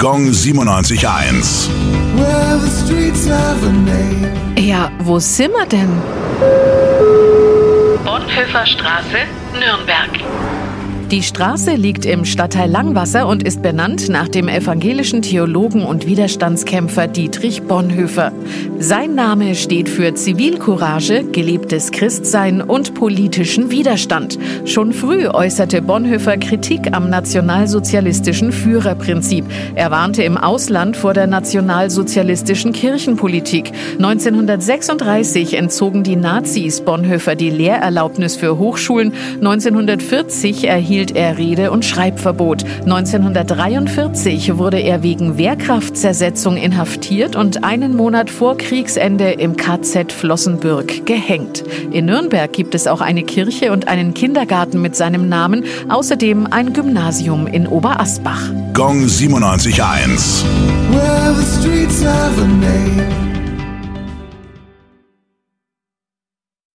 Gong 97.1. Well, the streets have a name. Ja, wo sind wir denn? Bonhoeffer Straße, Nürnberg. Die Straße liegt im Stadtteil Langwasser und ist benannt nach dem evangelischen Theologen und Widerstandskämpfer Dietrich Bonhoeffer. Sein Name steht für Zivilcourage, gelebtes Christsein und politischen Widerstand. Schon früh äußerte Bonhoeffer Kritik am nationalsozialistischen Führerprinzip. Er warnte im Ausland vor der nationalsozialistischen Kirchenpolitik. 1936 entzogen die Nazis Bonhoeffer die Lehrerlaubnis für Hochschulen. 1940 erhielt er Rede- und Schreibverbot. 1943 wurde er wegen Wehrkraftzersetzung inhaftiert und einen Monat vor Kriegsende im KZ Flossenbürg gehängt. In Nürnberg gibt es auch eine Kirche und einen Kindergarten mit seinem Namen, außerdem ein Gymnasium in Oberasbach. Gong 97.1. Well,